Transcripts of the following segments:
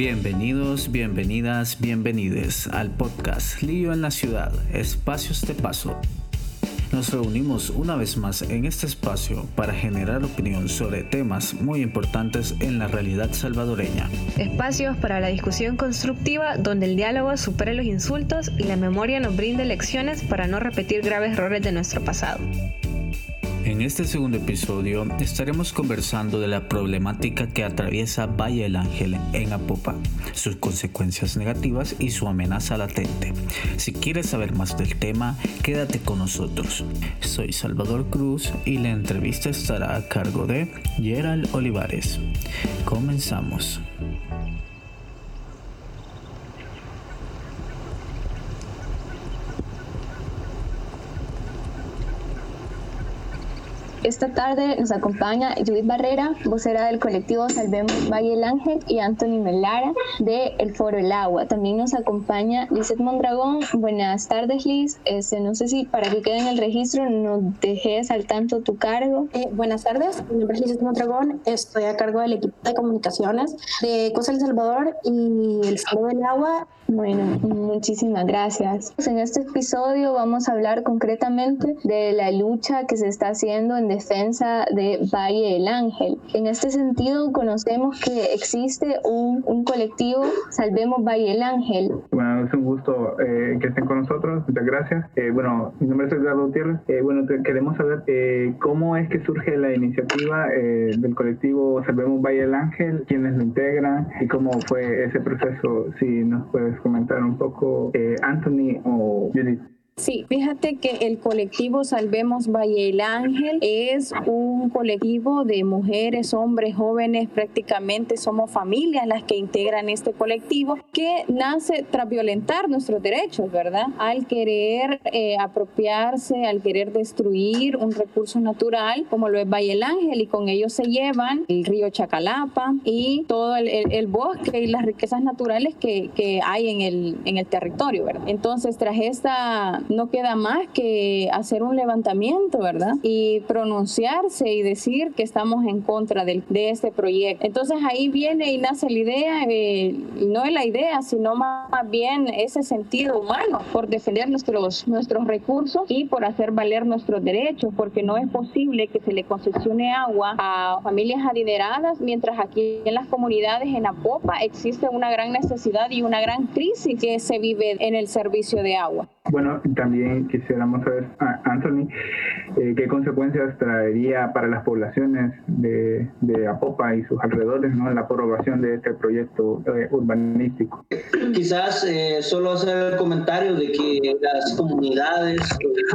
Bienvenidos, bienvenidas, bienvenides al podcast Lío en la Ciudad, Espacios de Paso. Nos reunimos una vez más en este espacio para generar opinión sobre temas muy importantes en la realidad salvadoreña. Espacios para la discusión constructiva donde el diálogo supere los insultos y la memoria nos brinde lecciones para no repetir graves errores de nuestro pasado. En este segundo episodio estaremos conversando de la problemática que atraviesa Valle del Ángel en Apopa, sus consecuencias negativas y su amenaza latente. Si quieres saber más del tema, quédate con nosotros. Soy Salvador Cruz y la entrevista estará a cargo de Gerald Olivares. Comenzamos. Esta tarde nos acompaña Judith Barrera, vocera del colectivo Salvemos Valle el Ángel, y Anthony Melara de El Foro El Agua. También nos acompaña Lizeth Mondragón. Buenas tardes, Liz. Este, no sé si para que quede en el registro nos dejes al tanto tu cargo. Eh, buenas tardes, mi nombre es Lizeth Mondragón. Estoy a cargo del equipo de comunicaciones de Cosa El Salvador y El Foro El Agua bueno, muchísimas gracias. En este episodio vamos a hablar concretamente de la lucha que se está haciendo en defensa de Valle del Ángel. En este sentido, conocemos que existe un, un colectivo Salvemos Valle del Ángel. Bueno, es un gusto eh, que estén con nosotros. Muchas gracias. Eh, bueno, mi nombre es Edgardo Gutiérrez. Eh, bueno, queremos saber cómo es que surge la iniciativa del colectivo Salvemos Valle del Ángel, quiénes lo integran y cómo fue ese proceso. Si nos puedes comentar un poco, eh, Anthony o Judith. Sí, fíjate que el colectivo Salvemos Valle el Ángel es un colectivo de mujeres, hombres, jóvenes, prácticamente somos familias las que integran este colectivo que nace tras violentar nuestros derechos, ¿verdad? Al querer eh, apropiarse, al querer destruir un recurso natural como lo es Valle el Ángel y con ellos se llevan el río Chacalapa y todo el, bosque y las riquezas naturales que, que hay en el, en el territorio, ¿verdad? Entonces, tras esta no queda más que hacer un levantamiento, ¿verdad? Y pronunciarse y decir que estamos en contra de, de este proyecto. Entonces ahí viene y nace la idea, eh, no es la idea, sino más bien ese sentido humano por defender nuestros, nuestros recursos y por hacer valer nuestros derechos, porque no es posible que se le concesione agua a familias adineradas, mientras aquí en las comunidades en Apopa existe una gran necesidad y una gran crisis que se vive en el servicio de agua. Bueno, también quisiéramos saber, Anthony, eh, qué consecuencias traería para las poblaciones de, Apopa y sus alrededores ¿no? la aprobación de este proyecto eh, urbanístico. Quizás eh, solo hacer el comentario de que las comunidades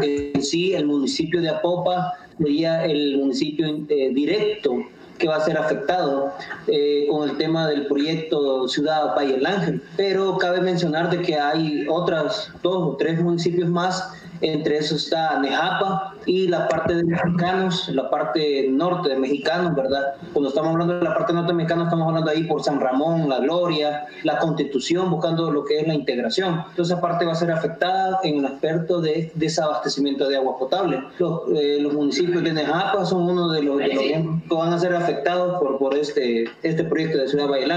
en sí, el municipio de Apopa, sería el municipio directo que va a ser afectado eh, con el tema del proyecto Ciudad Valle del Ángel. Pero cabe mencionar de que hay otras dos o tres municipios más entre eso está Nejapa y la parte de mexicanos, la parte norte de mexicanos, ¿verdad? Cuando estamos hablando de la parte norte de mexicanos, estamos hablando ahí por San Ramón, La Gloria, la Constitución, buscando lo que es la integración. Entonces, esa parte va a ser afectada en el aspecto de desabastecimiento de agua potable. Los, eh, los municipios de Nejapa son uno de los, que van a ser afectados por, por este, este proyecto de Ciudad Valle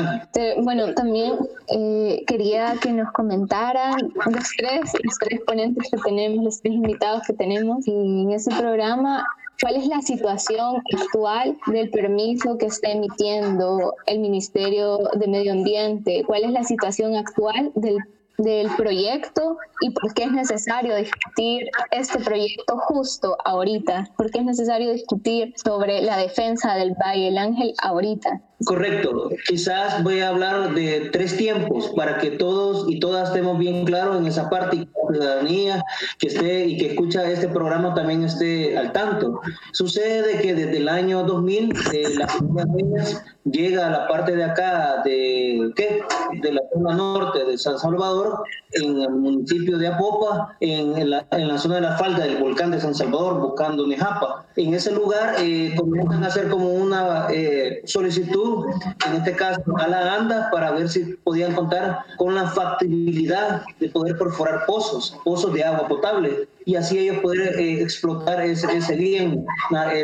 Bueno, también eh, quería que nos comentaran los tres, los tres ponentes que tenemos tres invitados que tenemos en ese programa, ¿cuál es la situación actual del permiso que está emitiendo el Ministerio de Medio Ambiente? ¿Cuál es la situación actual del del proyecto y por qué es necesario discutir este proyecto justo ahorita, por qué es necesario discutir sobre la defensa del Valle del Ángel ahorita. Correcto. Quizás voy a hablar de tres tiempos para que todos y todas estemos bien claros en esa parte y que la ciudadanía que esté y que escucha este programa también esté al tanto. Sucede que desde el año 2000 eh, la llega a la parte de acá de ¿qué? de zona norte de San Salvador en el municipio de Apopa, en, la, en la, zona de la falda del volcán de San Salvador, buscando Nejapa. En ese lugar eh, comienzan a hacer como una eh, solicitud, en este caso a la ANDA, para ver si podían contar con la factibilidad de poder perforar pozos, pozos de agua potable y así ellos poder eh, explotar ese, ese bien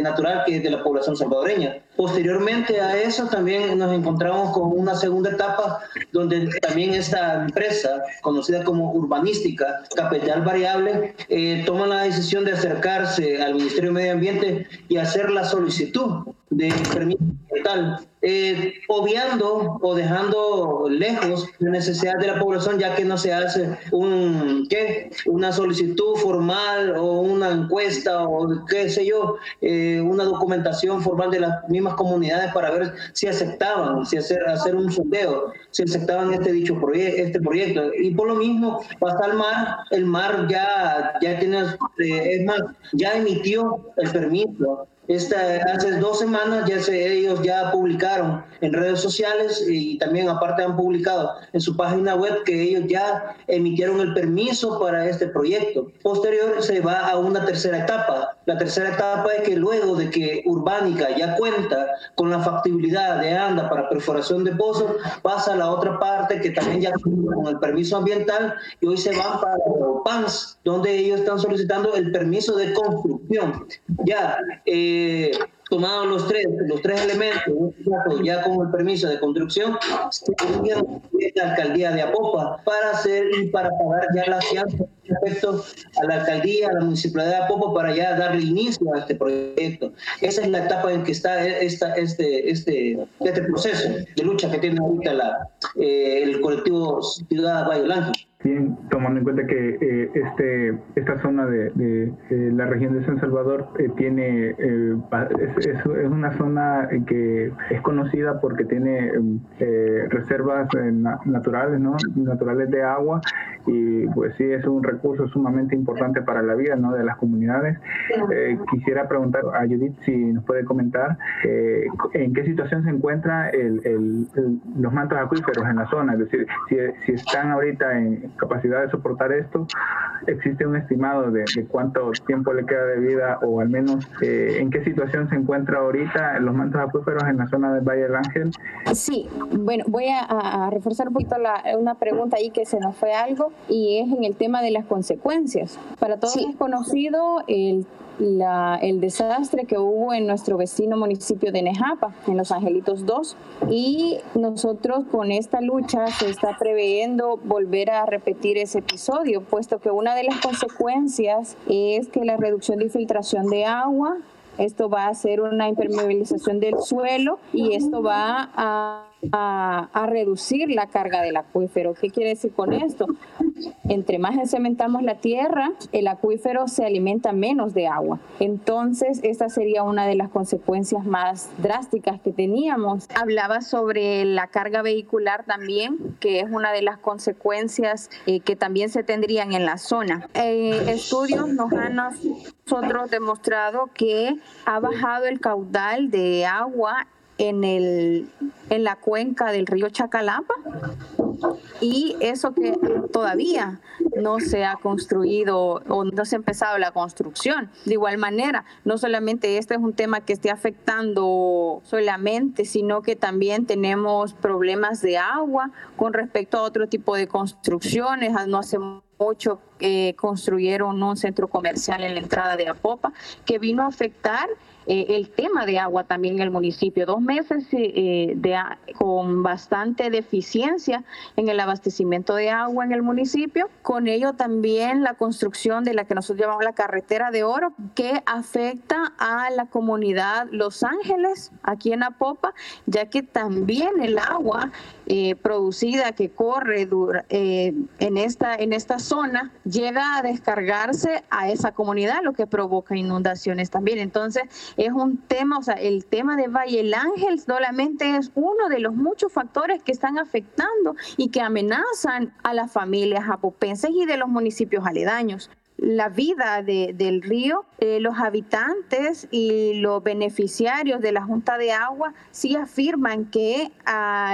natural que es de la población salvadoreña. Posteriormente a eso también nos encontramos con una segunda etapa donde también esta empresa conocida como Urbanística, Capital Variable, eh, toma la decisión de acercarse al Ministerio de Medio Ambiente y hacer la solicitud de permiso ambiental eh, obviando o dejando lejos la necesidad de la población, ya que no se hace un, ¿qué? una solicitud formal o una encuesta o qué sé yo, eh, una documentación formal de las mismas comunidades para ver si aceptaban, si hacer, hacer un sondeo, si aceptaban este dicho proyecto, este proyecto. Y por lo mismo, pasa al mar, el mar ya, ya tiene, eh, es más, ya emitió el permiso esta, hace dos semanas ya se, ellos ya publicaron en redes sociales y también aparte han publicado en su página web que ellos ya emitieron el permiso para este proyecto. Posterior se va a una tercera etapa. La tercera etapa es que luego de que Urbánica ya cuenta con la factibilidad de ANDA para perforación de pozos, pasa a la otra parte que también ya con el permiso ambiental y hoy se van para PANS, donde ellos están solicitando el permiso de construcción. Ya, eh, tomados los tres, los tres elementos, ya con el permiso de construcción, se la alcaldía de Apopa para hacer y para pagar ya la fianza respecto a la alcaldía, a la municipalidad de Apopa para ya darle inicio a este proyecto. Esa es la etapa en que está esta, este, este, este proceso de lucha que tiene ahorita la, eh, el colectivo Ciudad Valle Blanco. Bien, tomando en cuenta que eh, este, esta zona de, de, la región de San Salvador eh, tiene eh, es, es, una zona que es conocida porque tiene reservas naturales, ¿no? naturales de agua y pues sí es un recurso sumamente importante para la vida ¿no? de las comunidades. quisiera preguntar a Judith si nos puede comentar en qué situación se encuentra el, el, los mantos acuíferos en la zona, es decir, si, si están ahorita en capacidad de soportar esto, existe un estimado de, cuánto tiempo le queda de vida o al menos eh, en qué situación se encuentra ahorita los mantos acuíferos en la zona del Valle del Ángel. Sí, bueno, voy a, reforzar un poquito la, una pregunta ahí que se nos fue algo y es en el tema de las consecuencias. Para todos es conocido el la, el desastre que hubo en nuestro vecino municipio de Nejapa, en Los Angelitos 2. Y nosotros con esta lucha se está preveyendo volver a repetir ese episodio, puesto que una de las consecuencias es que la reducción de infiltración de agua, esto va a hacer una impermeabilización del suelo y esto va a a, reducir la carga del acuífero. ¿Qué quiere decir con esto? Entre más encementamos la tierra, el acuífero se alimenta menos de agua. Entonces, esta sería una de las consecuencias más drásticas que teníamos. Hablaba sobre la carga vehicular también, que es una de las consecuencias eh, que también se tendrían en la zona. Eh, estudios nos han nosotros demostrado que ha bajado el caudal de agua en, el, en la cuenca del río Chacalapa y eso que todavía no se ha construido o no se ha empezado la construcción. De igual manera, no solamente este es un tema que esté afectando solamente, sino que también tenemos problemas de agua con respecto a otro tipo de construcciones. No hace mucho que construyeron un centro comercial en la entrada de Apopa que vino a afectar eh, el tema de agua también en el municipio. Dos meses eh, de, con bastante deficiencia en el abastecimiento de agua en el municipio. Con ello también la construcción de la que nosotros llamamos la carretera de oro, que afecta a la comunidad Los Ángeles, aquí en Apopa, ya que también el agua eh, producida que corre en, esta, en esta zona llega a descargarse a esa comunidad, lo que provoca inundaciones también. Entonces, es un tema, o sea, el tema de Valle el Ángel solamente es uno de los muchos factores que están afectando y que amenazan a las familias apopenses y de los municipios aledaños la vida del río, eh, los habitantes y los beneficiarios de la Junta de Agua sí afirman que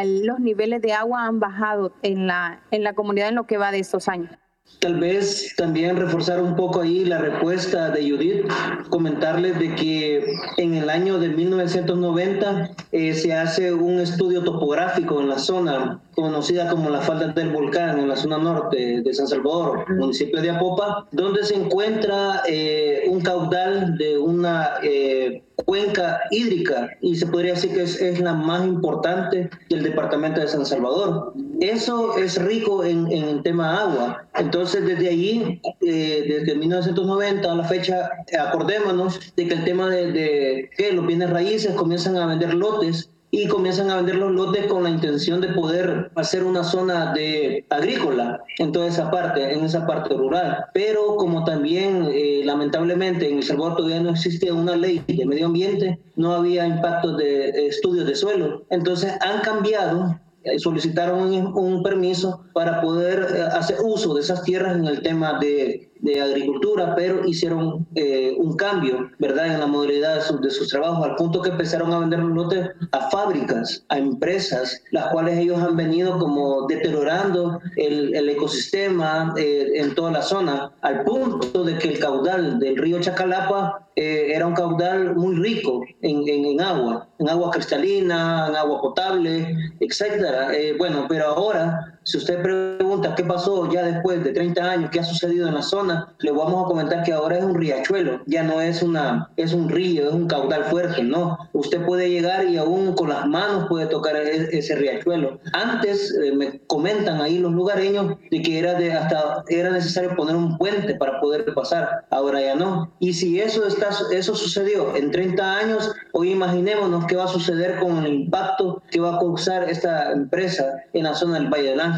los niveles de agua han bajado en la, en la comunidad en lo que va de estos años. Tal vez también reforzar un poco ahí la respuesta de Judith, comentarles de que en el año de 1990 eh, se hace un estudio topográfico en la zona conocida como la falda del volcán, en la zona norte de San Salvador, municipio de Apopa, donde se encuentra eh, un caudal de una... Eh, cuenca hídrica y se podría decir que es, la más importante del departamento de San Salvador. Eso es rico en, en el tema agua. Entonces, desde allí, eh, desde 1990 a la fecha, acordémonos de que el tema de que los bienes raíces comienzan a vender lotes y comienzan a vender los lotes con la intención de poder hacer una zona de agrícola en toda esa parte, en esa parte rural. Pero como también eh, lamentablemente en El Salvador todavía no existía una ley de medio ambiente, no había impactos de estudios de suelo. Entonces han cambiado eh, solicitaron un, un, permiso para poder eh, hacer uso de esas tierras en el tema de de agricultura, pero hicieron eh, un cambio, ¿verdad?, en la modalidad de, de, sus trabajos, al punto que empezaron a vender los lotes a fábricas, a empresas, las cuales ellos han venido como deteriorando el, el ecosistema eh, en toda la zona, al punto de que el caudal del río Chacalapa eh, era un caudal muy rico en, en, en, agua, en agua cristalina, en agua potable, etcétera. Eh, bueno, pero ahora si usted pregunta qué pasó ya después de 30 años, qué ha sucedido en la zona, le vamos a comentar que ahora es un riachuelo, ya no es, una, es un río, es un caudal fuerte, no. Usted puede llegar y aún con las manos puede tocar e, ese riachuelo. Antes eh, me comentan ahí los lugareños de que era, de hasta, era necesario poner un puente para poder pasar, ahora ya no. Y si eso, está, eso sucedió en 30 años, hoy imaginémonos qué va a suceder con el impacto que va a causar esta empresa en la zona del Valle del Ángel.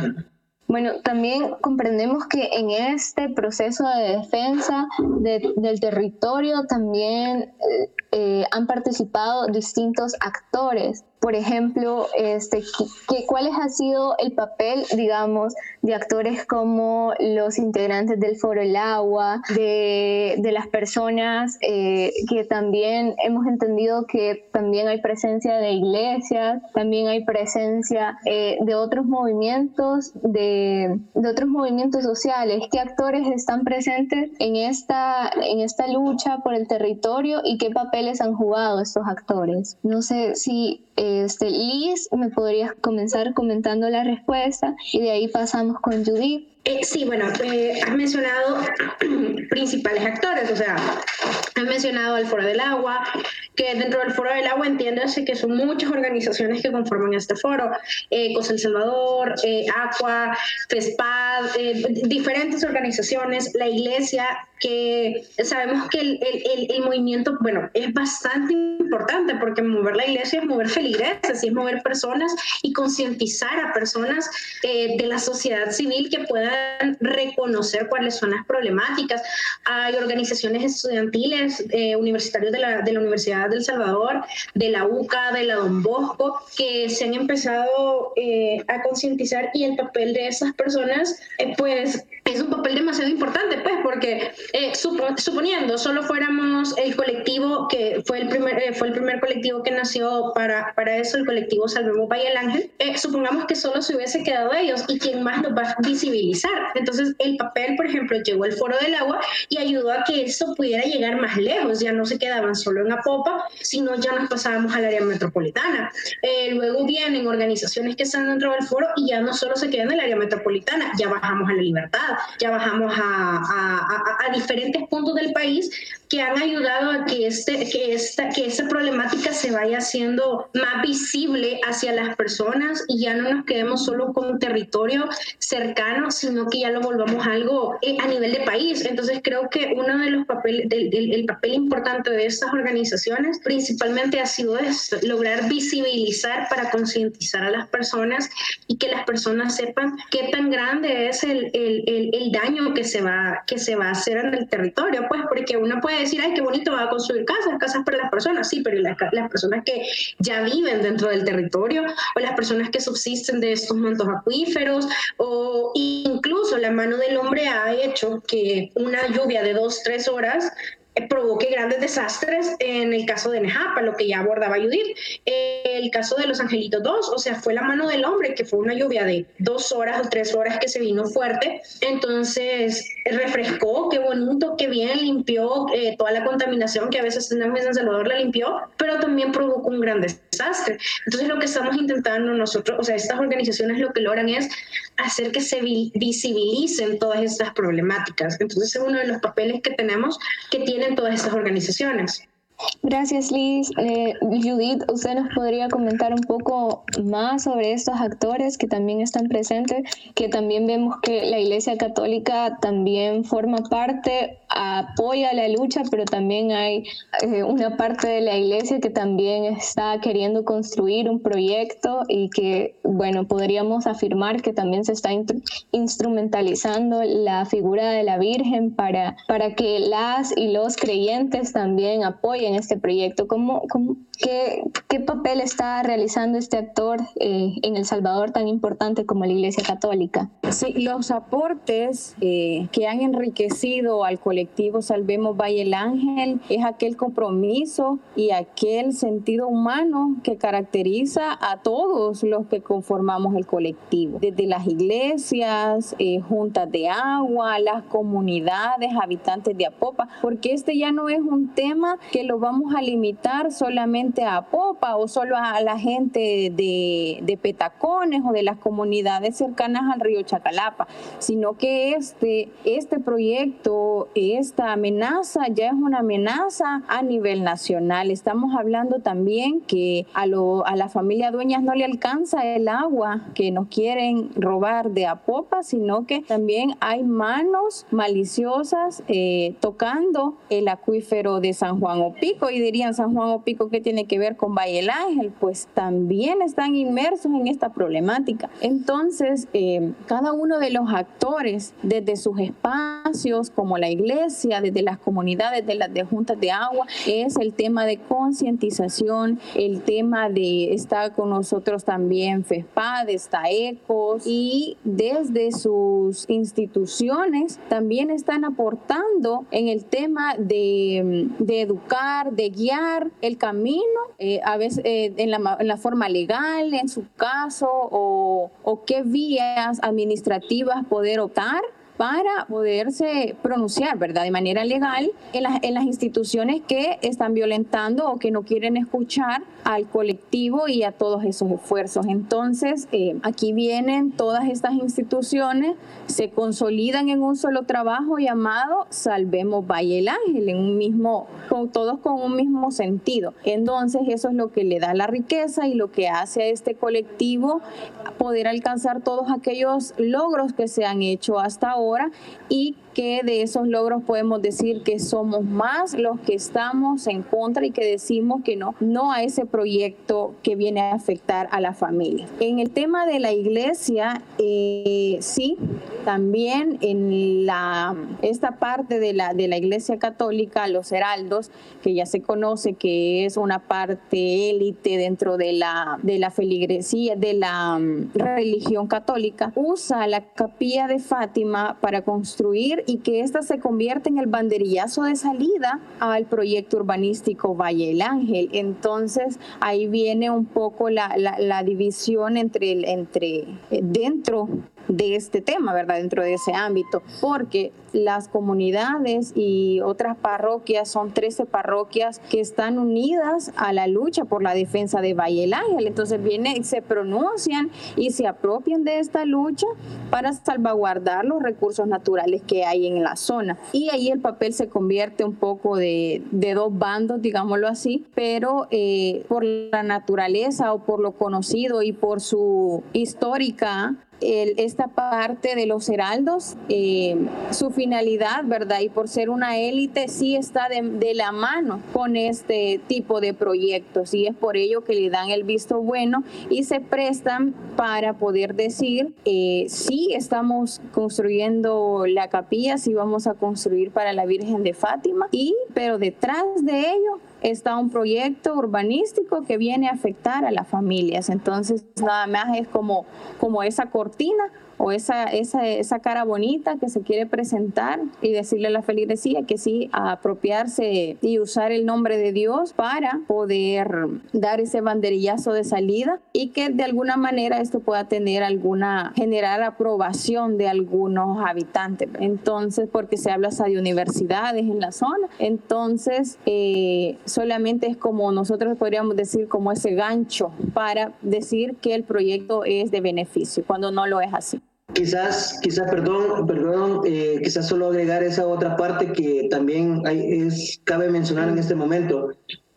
Bueno, también comprendemos que en este proceso de defensa de, del territorio también eh, eh, han participado distintos actores por ejemplo, este, que, ¿cuál ha sido el papel, digamos, de actores como los integrantes del Foro El Agua, de, de las personas eh, que también hemos entendido que también hay presencia de iglesias, también hay presencia eh, de otros movimientos, de, de, otros movimientos sociales? ¿Qué actores están presentes en esta, en esta lucha por el territorio y qué papeles han jugado estos actores? No sé si este, Liz, me podrías comenzar comentando la respuesta y de ahí pasamos con Judith. Eh, sí, bueno, eh, has mencionado principales actores, o sea, has mencionado el Foro del Agua, que dentro del Foro del Agua entiéndase que son muchas organizaciones que conforman este foro, eh, COS El Salvador, eh, Aqua, FESPAD, eh, diferentes organizaciones, la Iglesia, que sabemos que el, el, el, movimiento, bueno, es bastante importante porque mover la iglesia es mover feligreses, es mover personas y concientizar a personas eh, de la sociedad civil que puedan reconocer cuáles son las problemáticas. Hay organizaciones estudiantiles, eh, universitarios de la, de la Universidad del Salvador, de la UCA, de la Don Bosco, que se han empezado eh, a concientizar y el papel de esas personas, pues es un papel demasiado importante, pues, porque eh, suponiendo solo fuéramos el colectivo que fue el primer, eh, fue el primer colectivo que nació para, para eso, el colectivo Salvemos Valle del Ángel, eh, supongamos que solo se hubiese quedado ellos y quién más nos va a visibilizar. Entonces, el papel, por ejemplo, llegó el Foro del Agua y ayudó a que eso pudiera llegar más lejos, ya no se quedaban solo en Apopa, sino ya nos pasábamos al área metropolitana. luego vienen organizaciones que están dentro del foro y ya no solo se quedan en el área metropolitana, ya bajamos a la libertad, ya bajamos a, diferentes puntos del país que han ayudado a que, este, que, esta, que esta problemática se vaya haciendo más visible hacia las personas y ya no nos quedemos solo con un territorio cercano, sino que ya lo volvamos algo eh, a nivel de país. Entonces creo que uno de los papeles, del, del el papel importante de estas organizaciones principalmente ha sido eso, lograr visibilizar para concientizar a las personas y que las personas sepan qué tan grande es el, el, el, el daño que se, va, que se va a hacer en el territorio, pues porque uno puede decir, ay, qué bonito va a construir casas, casas para las personas, sí, pero las, las personas que ya viven dentro del territorio o las personas que subsisten de estos mantos acuíferos o incluso la mano del hombre ha hecho que una lluvia de dos, tres horas provoque grandes desastres en el caso de Nejapa, lo que ya abordaba Judith. El caso de los Angelitos 2, o sea, fue la mano del hombre, que fue una lluvia de dos horas o tres horas que se vino fuerte, entonces refrescó, qué bonito, qué bien limpió eh, toda la contaminación que a veces tenemos en San Salvador, la limpió, pero también provocó un gran desastre. Entonces lo que estamos intentando nosotros, o sea, estas organizaciones lo que logran es hacer que se visibilicen todas estas problemáticas. Entonces es uno de los papeles que tenemos que tienen todas estas organizaciones. Gracias, Liz. Eh, Judith, ¿usted nos podría comentar un poco más sobre estos actores que también están presentes? Que también vemos que la Iglesia Católica también forma parte, apoya la lucha, pero también hay eh, una parte de la Iglesia que también está queriendo construir un proyecto y que, bueno, podríamos afirmar que también se está instrumentalizando la figura de la Virgen para, para que las y los creyentes también apoyen este proyecto. ¿Cómo, cómo, qué, qué, papel está realizando este actor eh, en El Salvador tan importante como la Iglesia Católica? Sí, los aportes eh, que han enriquecido al colectivo Salvemos Valle el Ángel es aquel compromiso y aquel sentido humano que caracteriza a todos los que conformamos el colectivo, desde las iglesias, eh, juntas de agua, las comunidades, habitantes de Apopa, porque este ya no es un tema que lo vamos a limitar solamente a Popa o solo a la gente de, de Petacones o de las comunidades cercanas al río Chacalapa, sino que este, este proyecto, esta amenaza ya es una amenaza a nivel nacional. Estamos hablando también que a, lo, a la familia Dueñas no le alcanza el agua que nos quieren robar de Apopa, sino que también hay manos maliciosas eh, tocando el acuífero de San Juan Opico y dirían San Juan Opico que tiene que ver con Valle el Ángel, pues también están inmersos en esta problemática. Entonces, eh, cada uno de los actores, desde sus espacios, como la iglesia, desde las comunidades, de las juntas de agua, es el tema de concientización, el tema de, está con nosotros también FESPAD, está ECOS, y desde sus instituciones también están aportando en el tema de, educar, de guiar el camino, eh, a veces eh, en, la, forma legal, en su caso, o qué vías administrativas poder optar para poderse pronunciar, ¿verdad? De manera legal en, en, las instituciones que están violentando o que no quieren escuchar al colectivo y a todos esos esfuerzos. Entonces, eh, aquí vienen todas estas instituciones, se consolidan en un solo trabajo llamado Salvemos Valle el Ángel, en un mismo, con, todos con un mismo sentido. Entonces, eso es lo que le da la riqueza y lo que hace a este colectivo poder alcanzar todos aquellos logros que se han hecho hasta ahora y que de esos logros podemos decir que somos más los que estamos en contra y que decimos que no, no a ese proyecto que viene a afectar a la familia. En el tema de la iglesia, eh, sí, también en la, esta parte de la, de la iglesia católica, los heraldos, que ya se conoce que es una parte élite dentro de la, de la feligresía, de la mm, religión católica, usa la capilla de Fátima para construir y que ésta se convierte en el banderillazo de salida al proyecto urbanístico Valle el Ángel. Entonces ahí viene un poco la, la, división entre, entre eh, dentro de este tema, ¿verdad? Dentro de ese ámbito, porque las comunidades y otras parroquias son 13 parroquias que están unidas a la lucha por la defensa de Valle el Ángel. Entonces viene, se pronuncian y se apropian de esta lucha para salvaguardar los recursos naturales que hay en la zona. Y ahí el papel se convierte un poco de, de dos bandos, digámoslo así, pero eh, por la naturaleza o por lo conocido y por su histórica esta parte de los heraldos, eh, su finalidad, ¿verdad? Y por ser una élite, sí está de, la mano con este tipo de proyectos y es por ello que le dan el visto bueno y se prestan para poder decir, eh, sí estamos construyendo la capilla, sí vamos a construir para la Virgen de Fátima, y, pero detrás de ello está un proyecto urbanístico que viene a afectar a las familias. Entonces, nada más es como, como esa cortina o esa, esa, esa cara bonita que se quiere presentar y decirle a la feligresía que sí, apropiarse y usar el nombre de Dios para poder dar ese banderillazo de salida y que de alguna manera esto pueda tener alguna, generar aprobación de algunos habitantes. Entonces, porque se habla hasta de universidades en la zona, entonces eh, solamente es como nosotros podríamos decir como ese gancho para decir que el proyecto es de beneficio, cuando no lo es así. Quizás, quizás, perdón, perdón, eh, quizás solo agregar esa otra parte que también hay, es, cabe mencionar en este momento.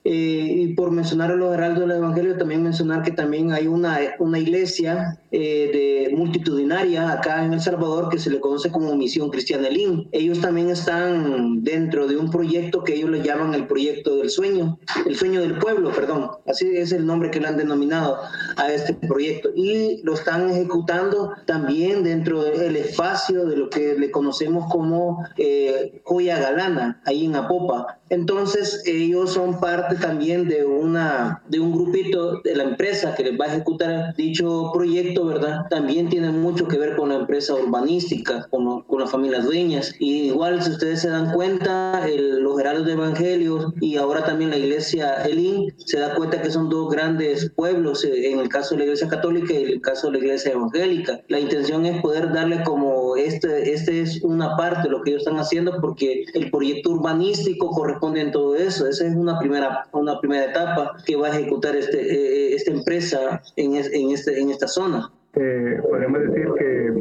Eh, y por mencionar a los heraldos del Evangelio, también mencionar que también hay una, una iglesia eh, de multitudinaria acá en El Salvador que se le conoce como Misión Cristiana Elín. Ellos también están dentro de un proyecto que ellos le llaman el proyecto del sueño, el sueño del pueblo, perdón. Así es el nombre que le han denominado a este proyecto. Y lo están ejecutando también dentro del espacio de lo que le conocemos como eh, Joya Galana, ahí en Apopa. Entonces, ellos son parte también de, una, de un grupito de la empresa que les va a ejecutar dicho proyecto, ¿verdad? También tiene mucho que ver con la empresa urbanística, con, con las familias dueñas. Y igual, si ustedes se dan cuenta, los heraldos de Evangelios y ahora también la iglesia Elín se da cuenta que son dos grandes pueblos, eh, en el caso de la iglesia católica y en el caso de la iglesia evangélica. La intención es poder darle como este, este es una parte de lo que ellos están haciendo porque el proyecto urbanístico corre responde en todo eso. Esa es una primera, una primera etapa que va a ejecutar este, eh, eh, esta empresa en, en, este, en esta zona. Eh, podemos decir que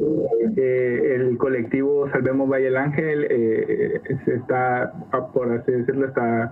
el colectivo Salvemos Valle el Ángel eh, está, por así decirlo, está,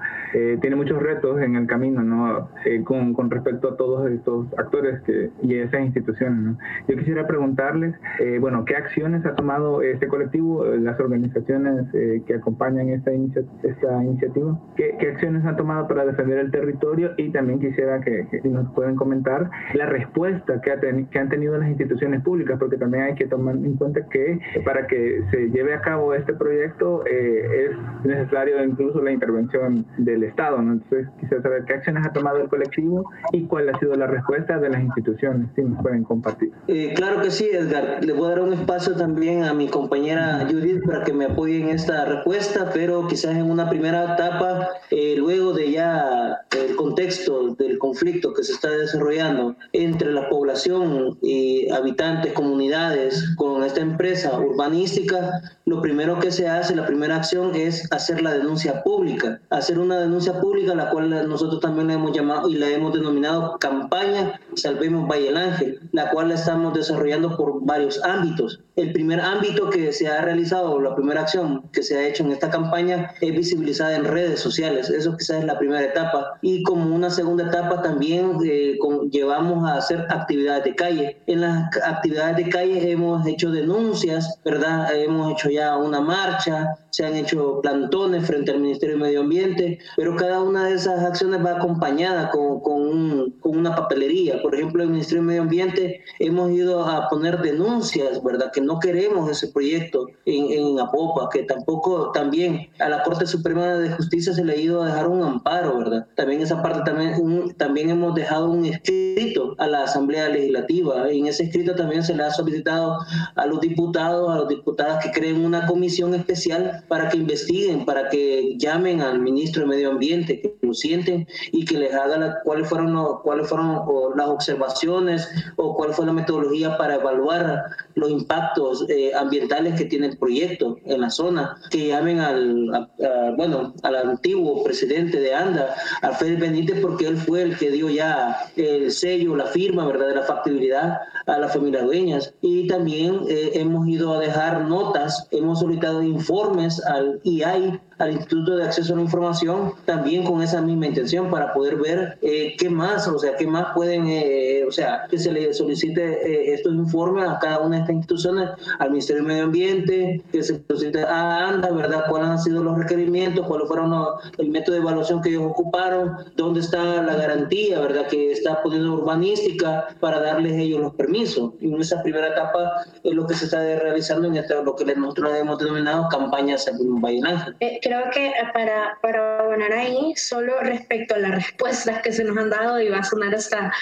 tiene muchos retos en el camino, ¿no? Con, con, respecto a todos estos actores que, y esas instituciones, ¿no? Yo quisiera preguntarles, bueno, ¿qué acciones ha tomado este colectivo, las organizaciones que acompañan esta, inicia esta iniciativa? ¿Qué, ¿Qué, acciones han tomado para defender el territorio? Y también quisiera que, que nos puedan comentar la respuesta que, ha que han tenido las instituciones públicas, porque también hay que tomar en cuenta que para que se lleve a cabo este proyecto eh, es necesario incluso la intervención del Estado. ¿no? Entonces, quisiera saber qué acciones ha tomado el colectivo y cuál ha sido la respuesta de las instituciones, si nos pueden compartir. Eh, claro que sí, Edgar. Le voy a dar un espacio también a mi compañera Judith para que me apoye en esta respuesta, pero quizás en una primera etapa, eh, luego de ya el contexto del conflicto que se está desarrollando entre la población y habitantes, comunidades, con esta empresa urbanística, lo primero que se hace, la primera acción es hacer la denuncia pública, hacer una denuncia pública, la cual nosotros también la hemos llamado y la hemos denominado campaña Salvemos Valle el Ángel, la cual la estamos desarrollando por varios ámbitos. El primer ámbito que se ha realizado, la primera acción que se ha hecho en esta campaña es visibilizada en redes sociales, eso quizás es la primera etapa. Y como una segunda etapa también eh, llevamos a hacer actividades de calle. En las actividades de calle hemos hecho denuncias, ¿verdad? Hemos hecho ya una marcha, se han hecho plantones frente al Ministerio de Medio Ambiente, pero cada una de esas acciones va acompañada con, con, una papelería. Por ejemplo, el Ministerio de Medio Ambiente hemos ido a poner denuncias, ¿verdad? Que no queremos ese proyecto en Apopa, que tampoco, también a la Corte Suprema de Justicia se le ha ido a dejar un amparo, ¿verdad? También esa parte, también, también hemos dejado un escrito a la Asamblea Legislativa. En ese escrito también se le ha solicitado a los diputados, a las diputadas que creen una comisión especial para que investiguen, para que llamen al ministro de Medio Ambiente, que lo sienten y que les haga cuáles fueron, cuáles fueron las observaciones o cuál fue la metodología para evaluar los impactos eh, ambientales que tiene el proyecto en la zona, que llamen al, bueno, al antiguo presidente de ANDA, Alfredo Benítez, porque él fue el que dio ya el sello, la firma, ¿verdad?, de la factibilidad a las familias dueñas. Y también eh, hemos ido a dejar notas, hemos solicitado informes al IAI al Instituto de Acceso a la Información también con esa misma intención para poder ver eh, qué más, o sea, qué más pueden, eh, o sea, que se le solicite eh, estos informes a cada una de estas instituciones, al Ministerio de Medio Ambiente, que se solicite a ANDA, ¿verdad? ¿Cuáles han sido los requerimientos? ¿Cuáles fueron el método de evaluación que ellos ocuparon? ¿Dónde está la garantía, ¿verdad? Que está poniendo urbanística para darles ellos los permisos. Y en esa primera etapa es lo que se está realizando en lo que nosotros hemos denominado campañas en Valle Ángel creo que eh, para, para abonar ahí, solo respecto a las respuestas que se nos han dado, y va a sonar hasta,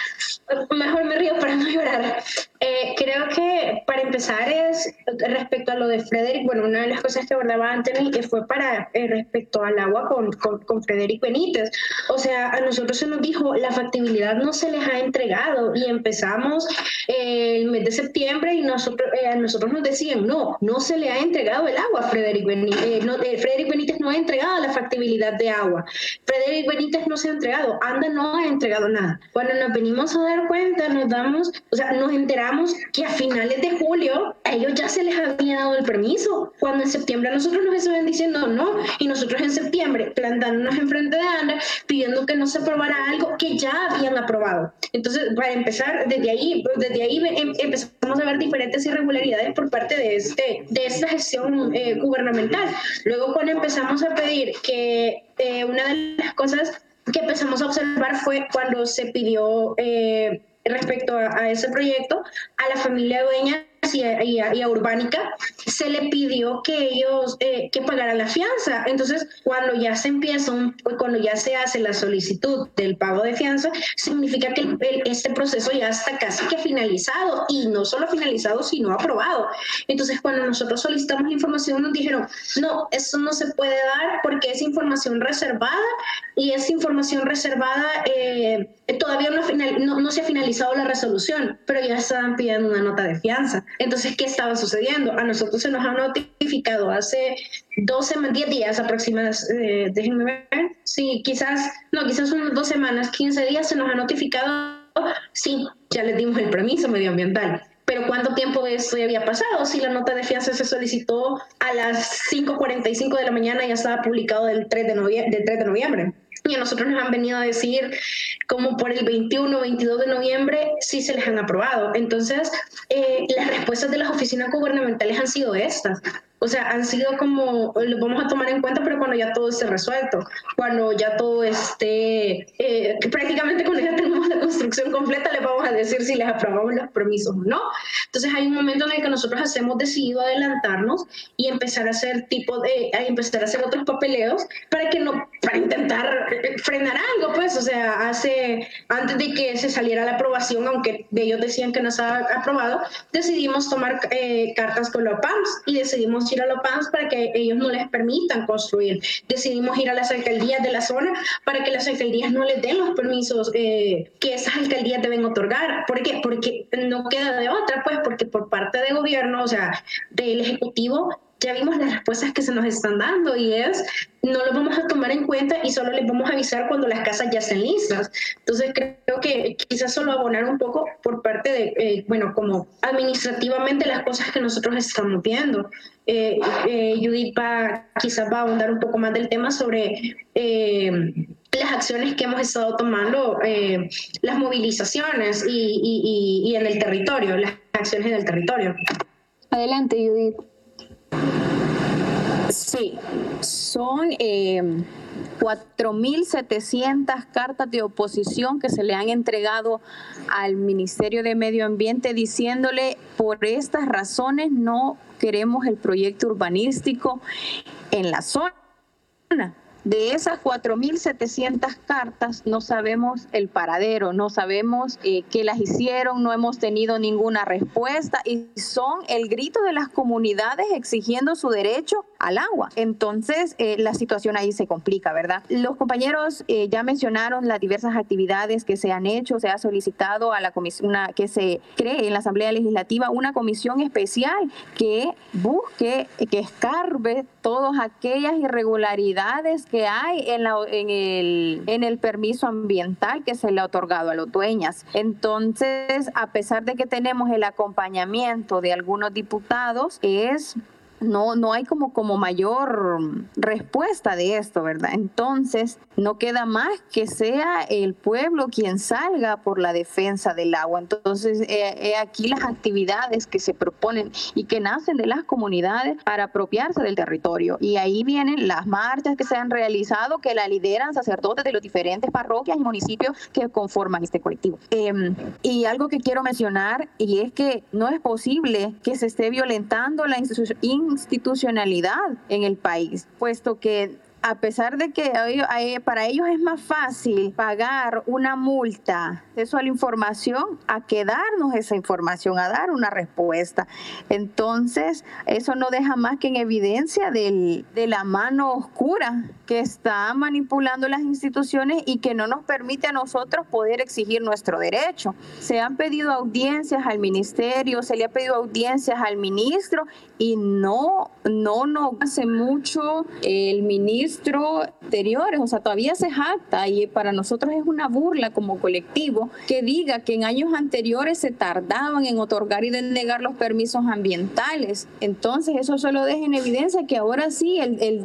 mejor me río para no llorar, eh, creo que para empezar es respecto a lo de Frederick, bueno, una de las cosas que abordaba Anthony que fue para eh, respecto al agua con, con, con, Frederick Benítez. O sea, a nosotros se nos dijo la factibilidad no se les ha entregado y empezamos el mes de septiembre y nosotros, a nosotros nos decían no, no se le ha entregado el agua a Frederick Benítez. No, Frederick Benítez no ha entregado la factibilidad de agua. Frederick Benítez no se ha entregado. ANDA no ha entregado nada. Cuando nos venimos a dar cuenta, nos damos, o sea, nos enteramos que a finales de julio a ellos ya se les había dado el permiso, cuando en septiembre a nosotros nos estaban diciendo no, y nosotros en septiembre plantándonos enfrente de Andra pidiendo que no se aprobara algo que ya habían aprobado. Entonces, para empezar, desde ahí, desde ahí em, empezamos a ver diferentes irregularidades por parte de, este, de esta gestión eh, gubernamental. Luego, cuando empezamos a pedir que eh, una de las cosas que empezamos a observar fue cuando se pidió eh, respecto a, a, ese proyecto a la familia dueña y a, Urbánica, se le pidió que ellos eh, que pagaran la fianza. Entonces, cuando ya se empieza, cuando ya se hace la solicitud del pago de fianza, significa que este proceso ya está casi que finalizado y no solo finalizado, sino aprobado. Entonces, cuando nosotros solicitamos la información, nos dijeron, no, eso no se puede dar porque es información reservada y esa información reservada eh, todavía no, no, no se ha finalizado la resolución, pero ya estaban pidiendo una nota de fianza. Entonces, ¿qué estaba sucediendo? A nosotros se nos ha notificado hace 12, 10 días aproximadamente, eh, déjenme ver, sí, quizás, no, quizás unas dos semanas, 15 días se nos ha notificado, sí, ya les dimos el permiso medioambiental. Pero ¿cuánto tiempo de esto ya había pasado? Si la nota de fianza se solicitó a las 5.45 de la mañana, ya estaba publicado del 3 de, noviembre, del 3 de noviembre. Y a nosotros nos han venido a decir como por el 21 o 22 de noviembre sí se les han aprobado. Entonces, eh, las respuestas de las oficinas gubernamentales han sido estas. O sea, han sido como, lo vamos a tomar en cuenta, pero cuando ya todo esté resuelto, cuando ya todo esté, eh, prácticamente cuando ya tenemos la construcción completa, le vamos a decir si les aprobamos los permisos o no. Entonces hay un momento en el que nosotros hemos decidido adelantarnos y empezar a hacer tipo de, a empezar a hacer otros papeleos para que no, para intentar eh, frenar algo, pues, o sea, hace, antes de que se saliera la aprobación, aunque ellos decían que no estaba aprobado, decidimos tomar eh, cartas con los PAMS y decidimos ir a los PANS para que ellos no les permitan construir. Decidimos ir a las alcaldías de la zona para que las alcaldías no les den los permisos eh, que esas alcaldías deben otorgar. ¿Por qué? Porque no queda de otra, pues porque por parte del gobierno, o sea, del Ejecutivo, ya vimos las respuestas que se nos están dando y es, no lo vamos a tomar en cuenta y solo les vamos a avisar cuando las casas ya estén listas. Entonces creo que quizás solo abonar un poco por parte de, eh, bueno, como administrativamente las cosas que nosotros estamos viendo. Eh, eh, Judith va, quizás va a abundar un poco más del tema sobre las acciones que hemos estado tomando, las movilizaciones y, y en el territorio, las acciones en el territorio. Adelante, Judith. Sí, son eh, 4.700 cartas de oposición que se le han entregado al Ministerio de Medio Ambiente diciéndole por estas razones no queremos el proyecto urbanístico en la zona. De esas 4.700 cartas no sabemos el paradero, no sabemos eh, qué las hicieron, no hemos tenido ninguna respuesta y son el grito de las comunidades exigiendo su derecho al agua. Entonces, eh, la situación ahí se complica, ¿verdad? Los compañeros eh, ya mencionaron las diversas actividades que se han hecho, se ha solicitado a la comisión, que se cree en la Asamblea Legislativa una comisión especial que busque, que escarbe todas aquellas irregularidades que hay en, la, en, el, en el permiso ambiental que se le ha otorgado a los dueñas. Entonces, a pesar de que tenemos el acompañamiento de algunos diputados, es no, no hay como, como mayor respuesta de esto, ¿verdad? Entonces, no queda más que sea el pueblo quien salga por la defensa del agua. Entonces, eh, aquí las actividades que se proponen y que nacen de las comunidades para apropiarse del territorio. Y ahí vienen las marchas que se han realizado, que la lideran sacerdotes de los diferentes parroquias y municipios que conforman este colectivo. Em, y algo que quiero mencionar, y es que no es posible que se esté violentando la institución institucionalidad en el país, puesto que a pesar de que para ellos es más fácil pagar una multa, eso a la información, a que darnos esa información, a dar una respuesta. Entonces, eso no deja más que en evidencia de la mano oscura que está manipulando las instituciones y que no nos permite a nosotros poder exigir nuestro derecho. Se han pedido audiencias al ministerio, se le ha pedido audiencias al ministro y no, no, no hace mucho el ministro anteriores, o sea, todavía se jacta y para nosotros es una burla como colectivo que diga que en años anteriores se tardaban en otorgar y denegar los permisos ambientales. Entonces, eso solo deja en evidencia que ahora sí el, el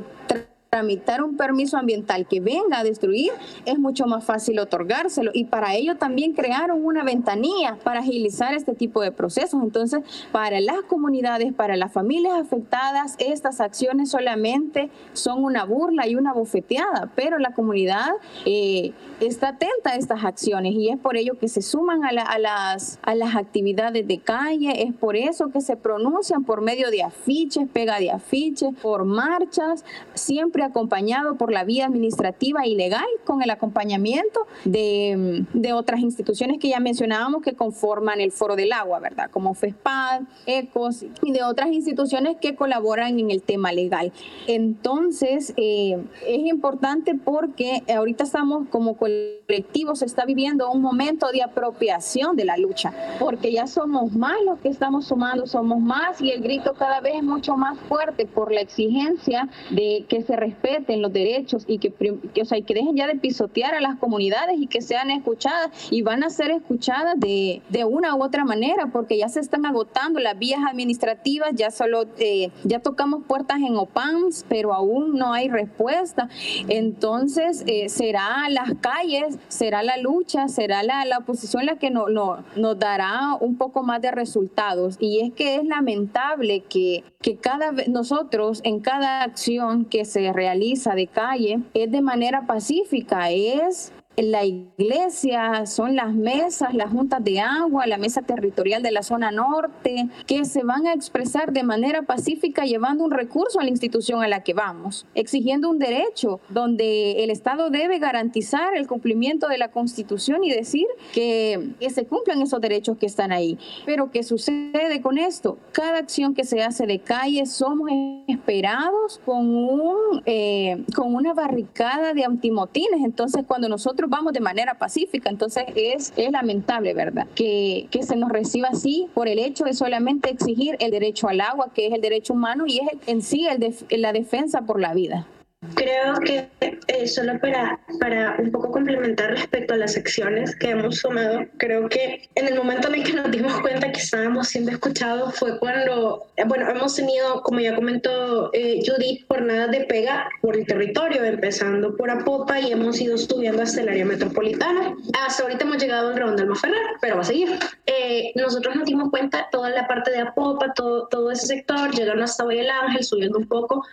tramitar un permiso ambiental que venga a destruir, es mucho más fácil otorgárselo. Y para ello también crearon una ventanilla para agilizar este tipo de procesos. Entonces, para las comunidades, para las familias afectadas, estas acciones solamente son una burla y una bofeteada, pero la comunidad eh, está atenta a estas acciones y es por ello que se suman a, las, a las actividades de calle, es por eso que se pronuncian por medio de afiches, pega de afiches, por marchas, siempre acompañado por la vía administrativa y legal con el acompañamiento de, de otras instituciones que ya mencionábamos que conforman el Foro del Agua, ¿verdad? Como FESPAD, ECOS y de otras instituciones que colaboran en el tema legal. Entonces, eh, es importante porque ahorita estamos como colectivo, se está viviendo un momento de apropiación de la lucha, porque ya somos más los que estamos sumando, somos más y el grito cada vez es mucho más fuerte por la exigencia de que se respeten los derechos y que, o sea, que dejen ya de pisotear a las comunidades y que sean escuchadas y van a ser escuchadas de, de una u otra manera porque ya se están agotando las vías administrativas, ya solo eh, ya tocamos puertas en OPAMS, pero aún no hay respuesta. Entonces, eh, será las calles, será la lucha, será la, la oposición la que no, no, nos dará un poco más de resultados. Y es que es lamentable que, que cada nosotros en cada acción que se realiza realiza de calle es de manera pacífica, es la iglesia, son las mesas, las juntas de agua, la mesa territorial de la zona norte, que se van a expresar de manera pacífica llevando un recurso a la institución a la que vamos, exigiendo un derecho donde el Estado debe garantizar el cumplimiento de la Constitución y decir que, que se cumplan esos derechos que están ahí. Pero ¿qué sucede con esto? Cada acción que se hace de calle somos esperados con, un, eh, con una barricada de antimotines. Entonces, cuando nosotros vamos de manera pacífica. Entonces es, es lamentable, ¿verdad? Que, que se nos reciba así por el hecho de solamente exigir el derecho al agua, que es el derecho humano y es en sí el de, la defensa por la vida. Creo que eh, solo para, para un poco complementar respecto a las acciones que hemos tomado, creo que en el momento en el que nos dimos cuenta que estábamos siendo escuchados fue cuando, eh, bueno, hemos tenido, como ya comentó eh, Judith, jornadas de pega por el territorio, empezando por Apopa y hemos ido subiendo hasta el área metropolitana. Hasta ahorita hemos llegado al Ron del Maferrer, pero va a seguir. Eh, nosotros nos dimos cuenta, toda la parte de Apopa, todo, todo ese sector, llegando hasta Valle Ángel, subiendo un poco.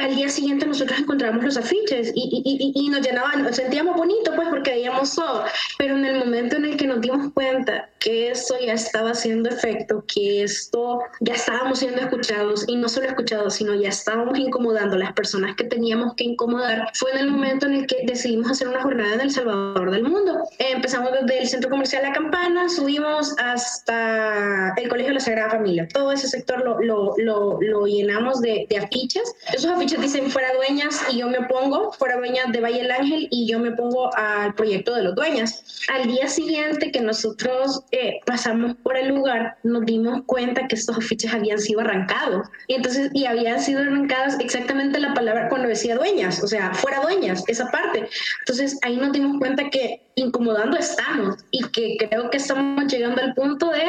al día siguiente nosotros nosotros encontramos los afiches y, y, y, nos llenaban, sentíamos bonito pues porque veíamos todo, pero en el momento en el que nos dimos cuenta que esto ya estaba haciendo efecto, que esto ya estábamos siendo escuchados y no solo escuchados, sino ya estábamos incomodando a las personas que teníamos que incomodar, fue en el momento en el que decidimos hacer una jornada en El Salvador del Mundo. empezamos desde el Centro Comercial La Campana, subimos hasta el Colegio de la Sagrada Familia. Todo ese sector lo, lo, lo, lo llenamos de, de afiches. Esos afiches dicen fuera dueño y yo me pongo, fuera dueña de Valle del Ángel y yo me pongo al proyecto de los dueñas. Al día siguiente que nosotros eh, pasamos por el lugar, nos dimos cuenta que estos afiches habían sido arrancados. Y entonces, y habían sido arrancadas exactamente la palabra cuando decía dueñas, o sea, fuera dueñas, esa parte. Entonces ahí nos dimos cuenta que incomodando estamos y que creo que estamos llegando al punto de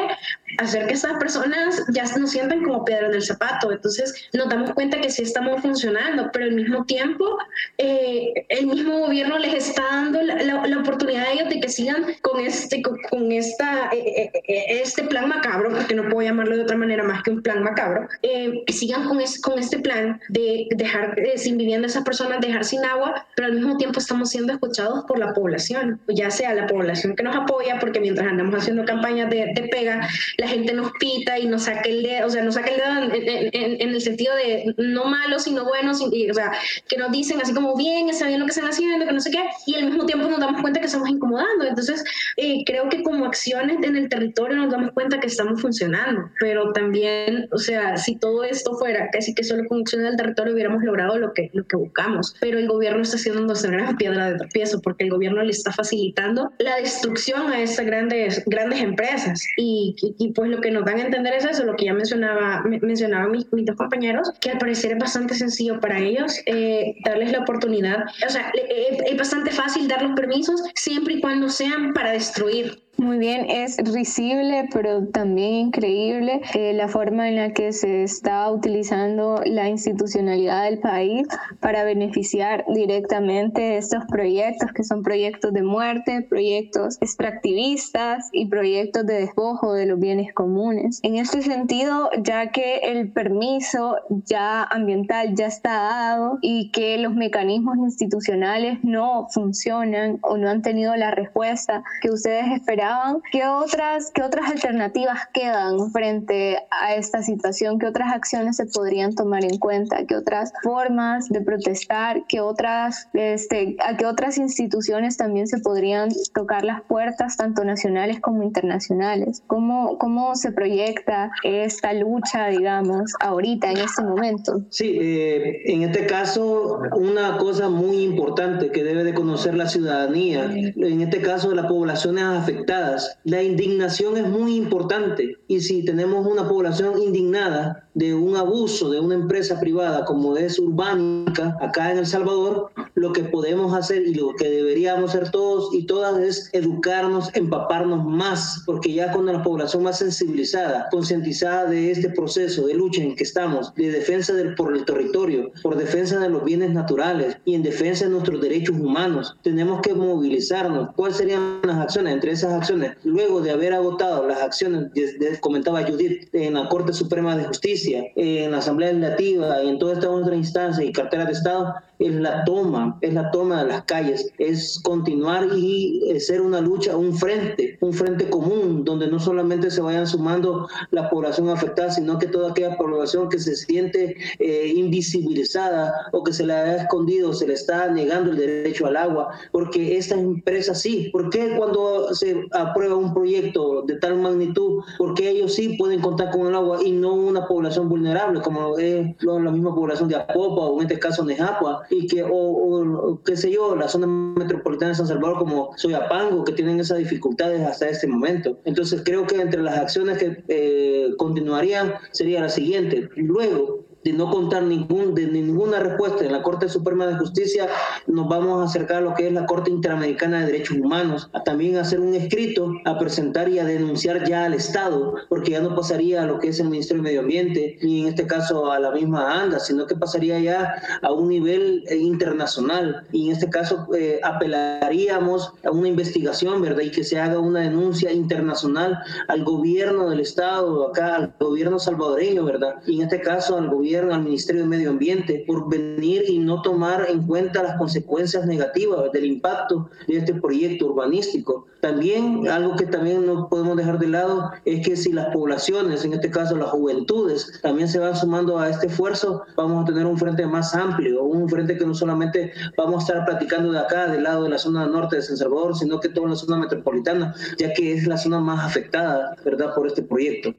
hacer que estas personas ya nos sientan como piedra en el zapato. Entonces nos damos cuenta que sí estamos funcionando, pero al mismo tiempo eh, el mismo gobierno les está dando la, la, oportunidad a ellos de que sigan con este, con, esta, eh, eh, este plan macabro, porque no puedo llamarlo de otra manera más que un plan macabro, que sigan con, es, con este plan de dejar sin vivienda a esas personas, dejar sin agua, pero al mismo tiempo estamos siendo escuchados por la población, ya sea la población que nos apoya, porque mientras andamos haciendo campañas de, de pega, la gente nos pita y nos saca el dedo, o sea, nos saca el dedo en, en, el sentido de no malo, sino bueno, o sea, que nos dicen así como bien, está bien lo que están haciendo, que no sé qué, y al mismo tiempo nos damos cuenta que estamos incomodando. Entonces, eh, creo que como acciones en el territorio nos damos cuenta que estamos funcionando, pero también, o sea, si todo esto fuera casi que solo con acciones del territorio hubiéramos logrado lo que, lo que buscamos, pero el gobierno está haciendo gran piedra de tropiezo porque el gobierno le está facilitando facilitando la destrucción a estas grandes, grandes empresas. Y, y, pues lo que nos dan a entender es eso, lo que ya mencionaba, mencionaban mis, mis dos compañeros, que al parecer es bastante sencillo para ellos eh, darles la oportunidad. O sea, es bastante fácil dar los permisos siempre y cuando sean para destruir muy bien, es risible, pero también increíble eh, la forma en la que se está utilizando la institucionalidad del país para beneficiar directamente estos proyectos, que son proyectos de muerte, proyectos extractivistas y proyectos de despojo de los bienes comunes. En este sentido, ya que el permiso ya ambiental ya está dado y que los mecanismos institucionales no funcionan o no han tenido la respuesta que ustedes esperaban, ¿qué otras, qué otras alternativas quedan frente a esta situación? ¿Qué otras acciones se podrían tomar en cuenta? ¿Qué otras formas de protestar? ¿Qué otras, este, ¿A qué otras instituciones también se podrían tocar las puertas, tanto nacionales como internacionales? ¿Cómo, cómo se proyecta esta lucha, digamos, ahorita, en este momento? Sí, eh, en este caso, una cosa muy importante que debe de conocer la ciudadanía, en este caso las poblaciones afectadas, la indignación es muy importante y si tenemos una población indignada, de un abuso de una empresa privada como es Urbánica acá en El Salvador, lo que podemos hacer y lo que deberíamos hacer todos y todas es educarnos, empaparnos más, porque ya cuando la población más sensibilizada, concientizada de este proceso de lucha en que estamos, de defensa del, por el territorio, por defensa de los bienes naturales y en defensa de nuestros derechos humanos, tenemos que movilizarnos. ¿Cuáles serían las acciones? Entre esas acciones, luego de haber agotado las acciones, comentaba Judith, en la Corte Suprema de Justicia, en la Asamblea Legislativa y en toda esta otra instancia y cartera de Estado, es la toma, es la toma de las calles, es continuar y eh, ser una lucha, un frente, un frente común, donde no solamente se vayan sumando la población afectada, sino que toda aquella población que se siente eh, invisibilizada o que se le ha escondido, se le está negando el derecho al agua, porque estas empresas sí, ¿por qué cuando se aprueba un proyecto de tal magnitud, porque ellos sí pueden contar con el agua y no una población vulnerable, como es la misma población de Apopa o en este caso Nejapa, y que, o, qué sé yo, la zona metropolitana de San Salvador como Soyapango, que tienen esas dificultades hasta este momento. Entonces creo que entre las acciones que eh, continuarían sería la siguiente. Luego, de no contar ningún, de ninguna respuesta en la Corte Suprema de Justicia, nos vamos a acercar a lo que es la Corte Interamericana de Derechos Humanos, a también hacer un escrito, a presentar y a denunciar ya al Estado, porque ya no pasaría a lo que es el Ministerio de Medio Ambiente, y en este caso a la misma ANDA, sino que pasaría ya a un nivel eh, internacional, y en este caso eh, apelaríamos a una investigación, ¿verdad? Y que se haga una denuncia internacional al gobierno del Estado, acá al gobierno salvadoreño, ¿verdad? Y en este caso al gobierno al Ministerio de Medio Ambiente por venir y no tomar en cuenta las consecuencias negativas del impacto de este proyecto urbanístico. También algo que también no podemos dejar de lado es que si las poblaciones, en este caso las juventudes, también se van sumando a este esfuerzo, vamos a tener un frente más amplio, un frente que no solamente vamos a estar platicando de acá, del lado de la zona norte de San Salvador, sino que toda la zona metropolitana, ya que es la zona más afectada, ¿verdad?, por este proyecto.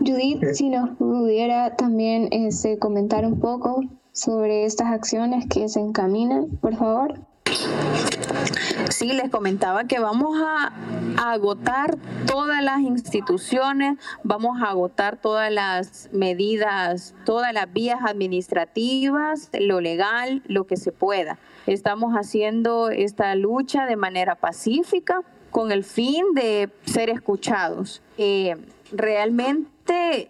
Judith, si nos pudiera también este, comentar un poco sobre estas acciones que se encaminan, por favor. Sí, les comentaba que vamos a, agotar todas las instituciones, vamos a agotar todas las medidas, todas las vías administrativas, lo legal, lo que se pueda. Estamos haciendo esta lucha de manera pacífica con el fin de ser escuchados. Eh, realmente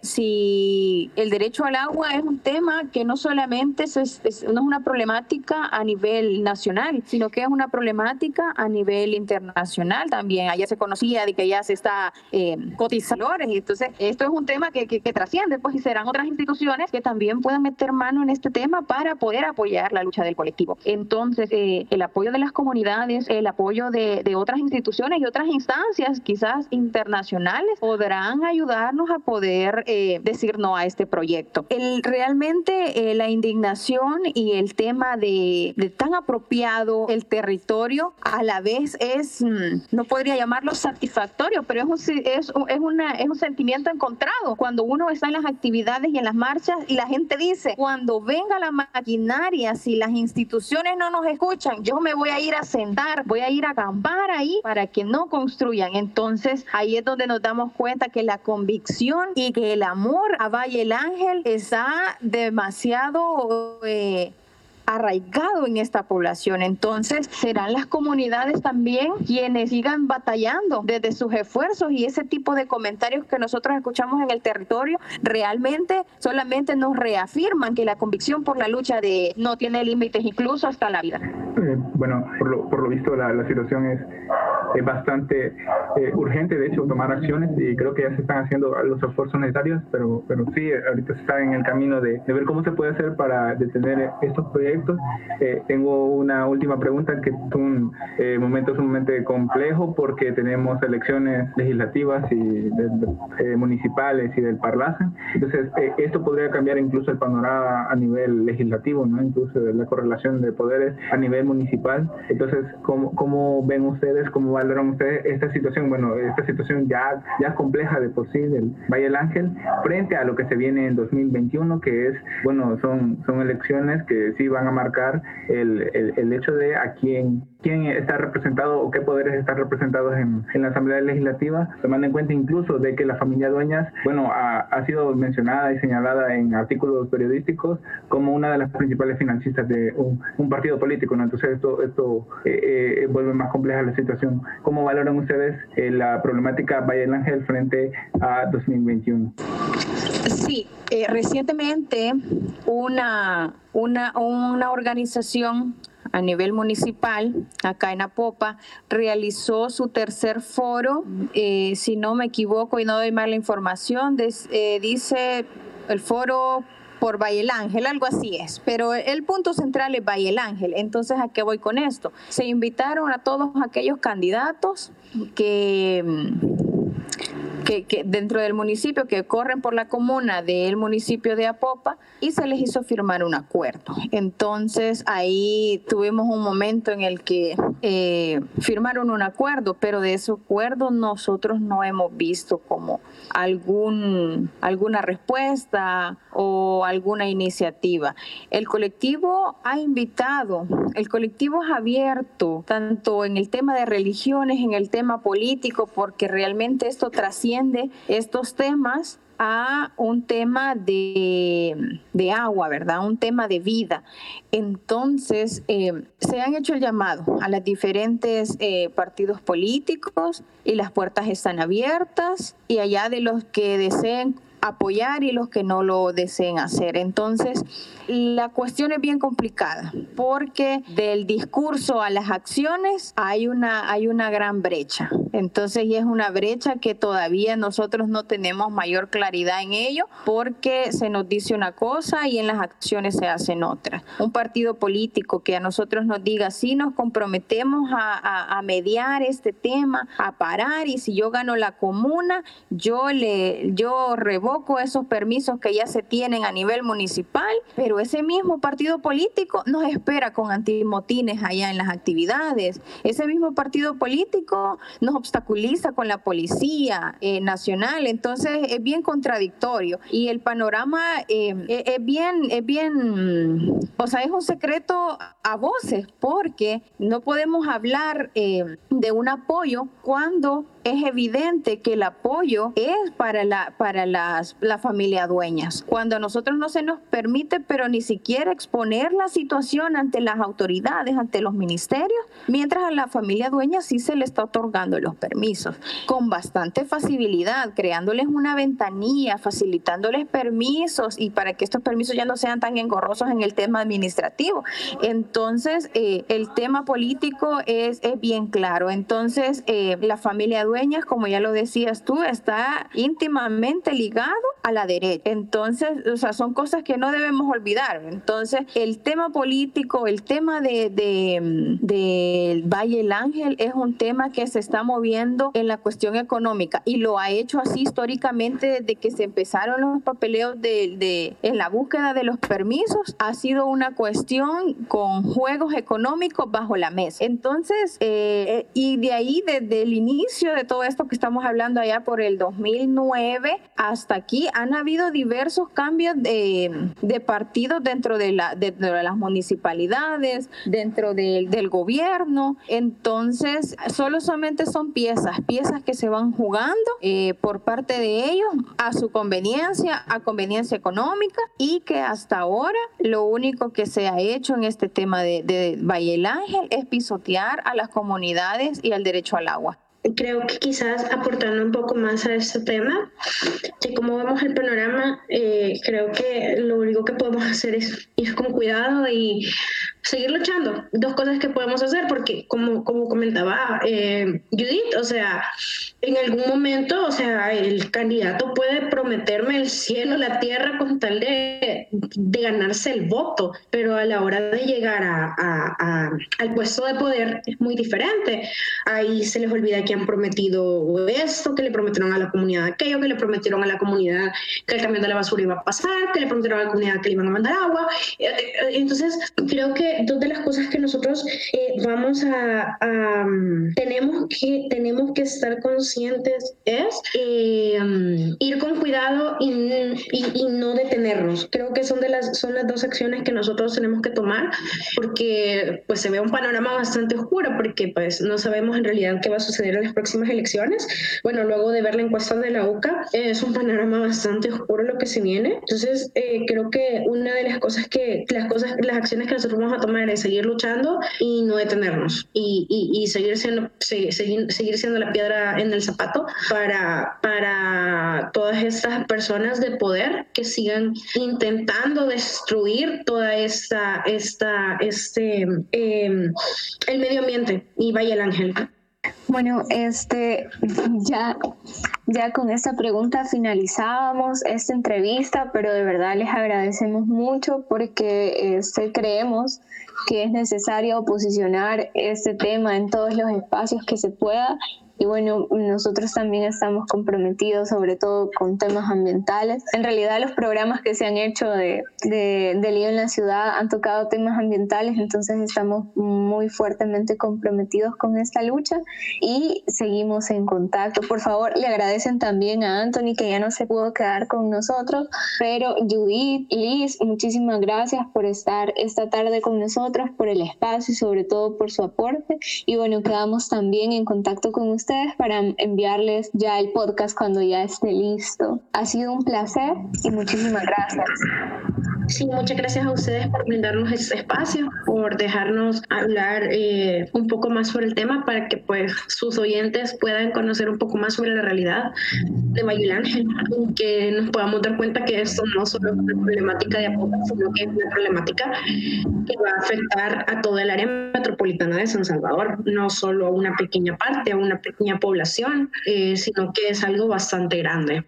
si el derecho al agua es un tema que no solamente es, no es una problemática a nivel nacional, sino que es una problemática a nivel internacional también. Ayer se conocía de que ya se está eh, cotizando, entonces esto es un tema que, que, trasciende, pues, y serán otras instituciones que también puedan meter mano en este tema para poder apoyar la lucha del colectivo. Entonces, eh, el apoyo de las comunidades, el apoyo de, de otras instituciones y otras instancias, quizás internacionales, podrán ayudarnos a poder poder eh, decir no a este proyecto. El, realmente la indignación y el tema de, tan apropiado el territorio a la vez es, mm, no podría llamarlo satisfactorio, pero es un, es, es, una, es un sentimiento encontrado cuando uno está en las actividades y en las marchas y la gente dice, cuando venga la maquinaria, si las instituciones no nos escuchan, yo me voy a ir a sentar, voy a ir a acampar ahí para que no construyan. Entonces ahí es donde nos damos cuenta que la convicción y que el amor a Valle el Ángel está demasiado eh, arraigado en esta población. Entonces, serán las comunidades también quienes sigan batallando desde sus esfuerzos y ese tipo de comentarios que nosotros escuchamos en el territorio realmente solamente nos reafirman que la convicción por la lucha de no tiene límites incluso hasta la vida. Eh, bueno, por lo, visto la situación es, es bastante eh, urgente, de hecho, tomar acciones y creo que ya se están haciendo los esfuerzos necesarios, pero, pero sí, ahorita se está en el camino de, de ver cómo se puede hacer para detener estos proyectos eh, tengo una última pregunta que es un eh, momento sumamente complejo porque tenemos elecciones legislativas y eh, municipales y del Parlacen. Entonces, esto podría cambiar incluso el panorama a nivel legislativo, ¿no? incluso la correlación de poderes a nivel municipal. Entonces, ¿cómo, cómo ven ustedes, cómo valoran ustedes esta situación? Bueno, esta situación ya, ya compleja de por sí del Valle del Ángel frente a lo que se viene en 2021, que es, bueno, son, son elecciones que sí van a marcar el, el, hecho de a quién, quién está representado o qué poderes están representados en, en, la Asamblea Legislativa, tomando en cuenta incluso de que la familia Dueñas, bueno, ha, sido mencionada y señalada en artículos periodísticos como una de las principales financistas de un, un partido político, ¿no? Entonces esto, esto eh, eh, vuelve más compleja la situación. ¿Cómo valoran ustedes eh, la problemática Valle del Ángel frente a 2021? Sí, eh, recientemente una, una, una organización a nivel municipal, acá en Apopa, realizó su tercer foro, eh, si no me equivoco y no doy mala información, eh, dice el foro por Valle Ángel, algo así es, pero el punto central es Valle Ángel. Entonces, ¿a qué voy con esto? Se invitaron a todos aquellos candidatos que que, dentro del municipio, que corren por la comuna del municipio de Apopa, y se les hizo firmar un acuerdo. Entonces ahí tuvimos un momento en el que eh, firmaron un acuerdo, pero de ese acuerdo nosotros no hemos visto como algún, alguna respuesta o alguna iniciativa. El colectivo ha invitado, el colectivo es abierto, tanto en el tema de religiones, en el tema político, porque realmente esto trasciende estos temas a un tema de, de, agua, ¿verdad? Un tema de vida. Entonces, eh, se han hecho el llamado a los diferentes eh, partidos políticos y las puertas están abiertas y allá de los que deseen apoyar y los que no lo deseen hacer. Entonces, la cuestión es bien complicada porque del discurso a las acciones hay una, hay una gran brecha. Entonces, y es una brecha que todavía nosotros no tenemos mayor claridad en ello porque se nos dice una cosa y en las acciones se hacen otras. Un partido político que a nosotros nos diga, si nos comprometemos a, a mediar este tema, a parar y si yo gano la comuna, yo le, yo rebo esos permisos que ya se tienen a nivel municipal, pero ese mismo partido político nos espera con antimotines allá en las actividades. Ese mismo partido político nos obstaculiza con la policía eh, nacional. Entonces es bien contradictorio y el panorama eh, e, es bien, es bien, o sea, es un secreto a voces porque no podemos hablar eh, de un apoyo cuando es evidente que el apoyo es para la, para las, la familia dueñas. Cuando a nosotros no se nos permite, pero ni siquiera exponer la situación ante las autoridades, ante los ministerios, mientras a la familia dueña sí se le está otorgando los permisos con bastante facilidad, creándoles una ventanilla, facilitándoles permisos y para que estos permisos ya no sean tan engorrosos en el tema administrativo. Entonces, eh, el tema político es, bien claro. Entonces, eh, la familia dueña Como ya lo decías tú, está íntimamente ligado a la derecha. Entonces, o sea, son cosas que no debemos olvidar. Entonces, el tema político, el tema de, de, Valle el Ángel es un tema que se está moviendo en la cuestión económica y lo ha hecho así históricamente desde que se empezaron los papeleos de en la búsqueda de los permisos. Ha sido una cuestión con juegos económicos bajo la mesa. Entonces, eh, eh, y de ahí, desde el inicio todo esto que estamos hablando allá por el 2009 hasta aquí, han habido diversos cambios de, partidos dentro de, la, dentro de las municipalidades, dentro del gobierno. Entonces, solo solamente son piezas, piezas que se van jugando eh, por parte de ellos a su conveniencia, a conveniencia económica y que hasta ahora lo único que se ha hecho en este tema de, de Valle el Ángel es pisotear a las comunidades y al derecho al agua creo que quizás aportando un poco más a este tema, que como vemos el panorama, eh, creo que lo único que podemos hacer es ir con cuidado y seguir luchando. Dos cosas que podemos hacer, porque como, como comentaba eh, Judith, o sea, en algún momento, o sea, el candidato puede prometerme el cielo, la tierra con tal de, de ganarse el voto, pero a la hora de llegar a, a, al puesto de poder es muy diferente. Ahí se les olvida que han prometido esto, que le prometieron a la comunidad aquello, que le prometieron a la comunidad que el camión de la basura iba a pasar, que le prometieron a la comunidad que le iban a mandar agua. Eh, eh, entonces, creo que dos de las cosas que nosotros eh, vamos a, tenemos que tenemos que estar conscientes es eh, ir con cuidado y, y, no detenernos. Creo que son de las son las dos acciones que nosotros tenemos que tomar porque pues se ve un panorama bastante oscuro porque pues no sabemos en realidad qué va a suceder en las próximas elecciones. Bueno, luego de ver la encuesta de la UCA es un panorama bastante oscuro lo que se viene. Entonces eh, creo que una de las cosas que las cosas las acciones que nosotros vamos a tomar es seguir luchando y no detenernos y, y, seguir, siendo, seguir, seguir siendo la piedra en el zapato para, para todas estas personas de poder que sigan intentando destruir toda esta, esta este, em, el medio ambiente y vaya el ángel. Bueno, este, ya, ya con esta pregunta finalizábamos esta entrevista, pero de verdad les agradecemos mucho porque este, creemos que es necesario posicionar este tema en todos los espacios que se pueda y bueno, nosotros también estamos comprometidos sobre todo con temas ambientales. En realidad los programas que se han hecho de, de, Lío en la Ciudad han tocado temas ambientales, entonces estamos muy fuertemente comprometidos con esta lucha y seguimos en contacto. Por favor, le agradecen también a Anthony que ya no se pudo quedar con nosotros, pero Judith, Liz, muchísimas gracias por estar esta tarde con nosotros, por el espacio y sobre todo por su aporte. Y bueno, quedamos también en contacto con ustedes para enviarles ya el podcast cuando ya esté listo. Ha sido un placer y muchísimas gracias. Sí, muchas gracias a ustedes por brindarnos este espacio, por dejarnos hablar eh, un poco más sobre el tema para que pues sus oyentes puedan conocer un poco más sobre la realidad de Mayul Ángel y que nos podamos dar cuenta que esto no solo es una problemática de Apopa, sino que es una problemática que va a afectar a toda el área metropolitana de San Salvador, no solo a una pequeña parte, a una pequeña población, eh, sino que es algo bastante grande.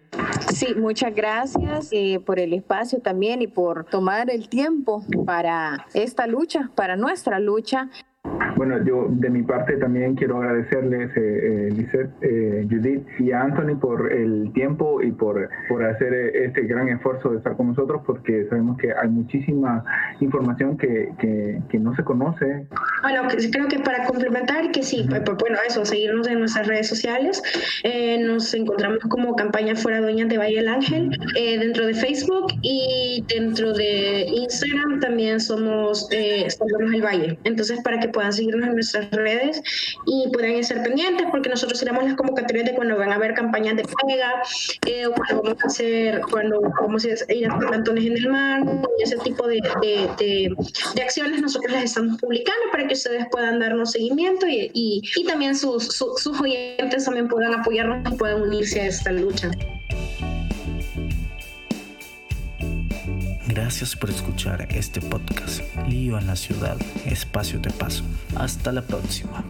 Sí, muchas gracias eh, por el espacio también y por tomar el tiempo para esta lucha, para nuestra lucha. Bueno, yo de mi parte también quiero agradecerles, eh, eh, eh, Judith y a Anthony por el tiempo y por, por hacer eh, este gran esfuerzo de estar con nosotros, porque sabemos que hay muchísima información que, que, que no se conoce. Bueno, creo que para complementar, que sí, pues, pues, bueno, eso, seguirnos en nuestras redes sociales. nos encontramos como campaña Fuera Dueñas de Valle del Ángel dentro de Facebook y dentro de Instagram también somos Salvamos el Valle. Entonces, para que puedan seguirnos en nuestras redes y puedan estar pendientes porque nosotros tenemos las convocatorias de cuando van a haber campañas de pega eh, cuando vamos a hacer, cuando vamos a ir a plantones en el mar y ese tipo de, de, de, acciones nosotros las estamos publicando para que ustedes puedan darnos seguimiento y, y, y también sus, sus, sus oyentes también puedan apoyarnos y puedan unirse a esta lucha. Gracias por escuchar este podcast. Lío en la ciudad, espacio de paso. Hasta la próxima.